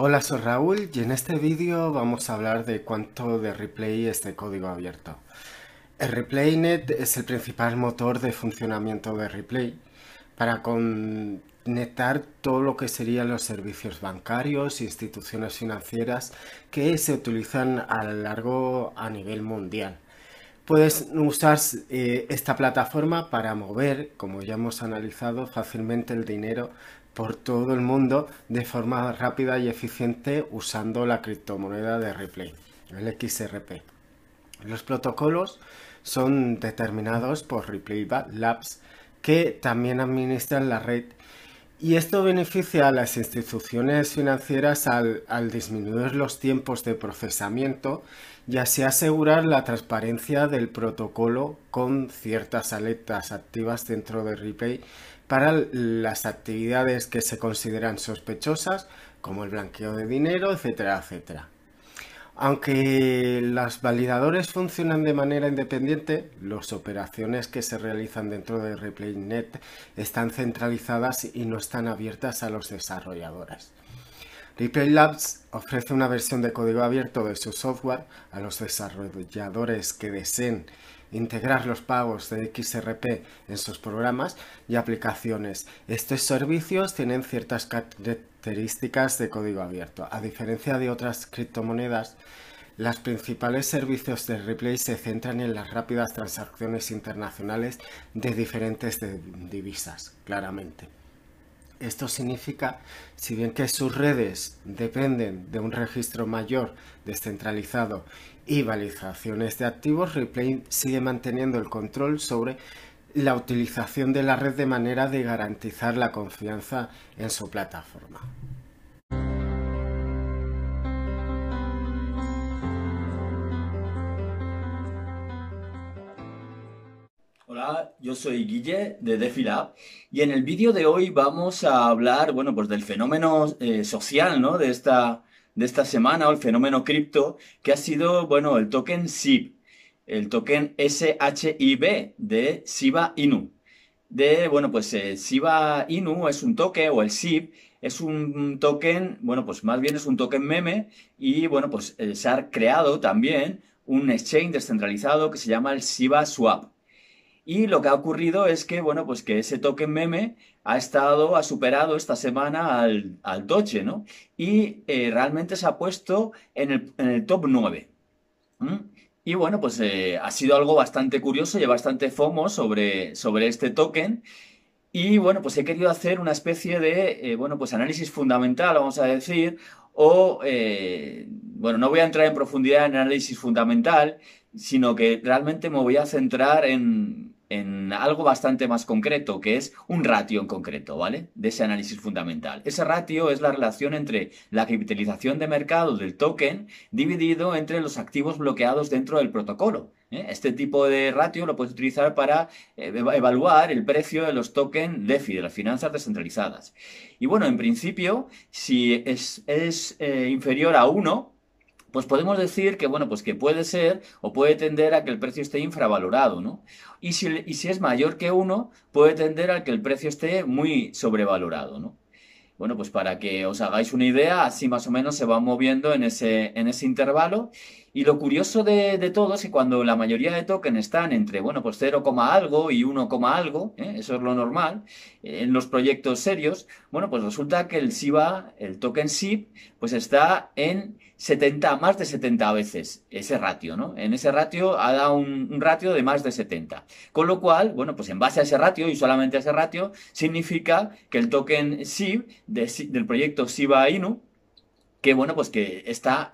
Hola, soy Raúl y en este vídeo vamos a hablar de cuánto de replay es de código abierto. El ReplayNet es el principal motor de funcionamiento de Replay para conectar todo lo que serían los servicios bancarios instituciones financieras que se utilizan a lo largo a nivel mundial. Puedes usar eh, esta plataforma para mover, como ya hemos analizado, fácilmente el dinero por todo el mundo de forma rápida y eficiente usando la criptomoneda de Replay, el XRP. Los protocolos son determinados por Replay Labs que también administran la red y esto beneficia a las instituciones financieras al, disminuir los tiempos de procesamiento y así asegurar la transparencia del protocolo con ciertas alertas activas dentro de Replay para las actividades que se consideran sospechosas, como el blanqueo de dinero, etcétera, etcétera. Aunque los validadores funcionan de manera independiente, las operaciones que se realizan dentro de ReplayNet están centralizadas y no están abiertas a los desarrolladores. Replay Labs ofrece una versión de código abierto de su software a los desarrolladores que deseen integrar los pagos de XRP en sus programas y aplicaciones. Estos servicios tienen ciertas características de código abierto. A diferencia de otras criptomonedas, los principales servicios de Replay se centran en las rápidas transacciones internacionales de diferentes divisas, claramente. Esto significa, si bien que sus redes dependen de un registro mayor descentralizado y validaciones de activos, Replay sigue manteniendo el control sobre la utilización de la red de manera de garantizar la confianza en su plataforma. Hola, yo soy Guille de DefiLab y en el vídeo de hoy vamos a hablar, bueno, pues del fenómeno eh, social, ¿no? De esta, de esta semana o el fenómeno cripto que ha sido, bueno, el token SIB, el token SHIB de Shiba Inu. De, bueno, pues eh, Shiba Inu es un token o el SIB es un token, bueno, pues más bien es un token meme y, bueno, pues eh, se ha creado también un exchange descentralizado que se llama el Shiba Swap. Y lo que ha ocurrido es que, bueno, pues que ese token meme ha estado, ha superado esta semana al, al Doge, ¿no? Y eh, realmente se ha puesto en el, en el top 9. Y bueno, pues eh, ha sido algo bastante curioso y bastante FOMO sobre, sobre este token. Y bueno, pues he querido hacer una especie de, eh, bueno, pues análisis fundamental, vamos a decir, o, bueno, no voy a entrar en profundidad en análisis fundamental, sino que realmente me voy a centrar en, en algo bastante más concreto, que es un ratio en concreto, ¿vale? De ese análisis fundamental. Ese ratio es la relación entre la capitalización de mercado del token dividido entre los activos bloqueados dentro del protocolo. ¿eh? Este tipo de ratio lo puedes utilizar para eh, evaluar el precio de los tokens DeFi, de las finanzas descentralizadas. Y bueno, en principio, si es, eh, inferior a 1, pues podemos decir que, bueno, pues que puede ser o puede tender a que el precio esté infravalorado, ¿no? Y si, y si es mayor que 1, puede tender a que el precio esté muy sobrevalorado, ¿no? Bueno, pues para que os hagáis una idea, así más o menos se va moviendo en ese, en ese intervalo. Y lo curioso de, todo es que cuando la mayoría de tokens están entre, bueno, pues 0, algo y 1, algo, ¿eh? eso es lo normal, eh, en los proyectos serios, bueno, pues resulta que el SIBA, el token SIB, pues está en 70, más de 70 veces ese ratio, ¿no? En ese ratio ha dado un, ratio de más de 70. Con lo cual, bueno, pues en base a ese ratio y solamente a ese ratio, significa que el token SIB del proyecto SIBA Inu que bueno, pues que está,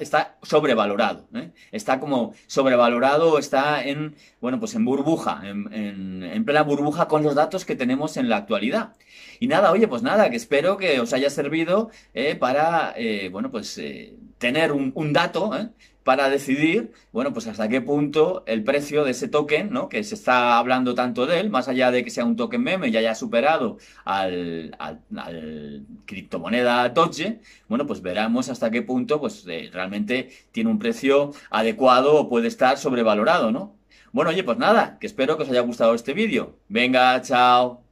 está sobrevalorado, ¿eh? está como sobrevalorado, está en, bueno, pues en burbuja, en, plena burbuja con los datos que tenemos en la actualidad. Y nada, oye, pues nada, que espero que os haya servido eh, para, eh, bueno, pues tener un, un dato para decidir, bueno, pues hasta qué punto el precio de ese token, ¿no? Que se está hablando tanto de él, más allá de que sea un token meme y haya superado al, al, criptomoneda Doge, bueno, pues veremos hasta qué punto, pues eh, realmente tiene un precio adecuado o puede estar sobrevalorado, ¿no? Bueno, oye, pues nada, que espero que os haya gustado este vídeo. Venga, chao.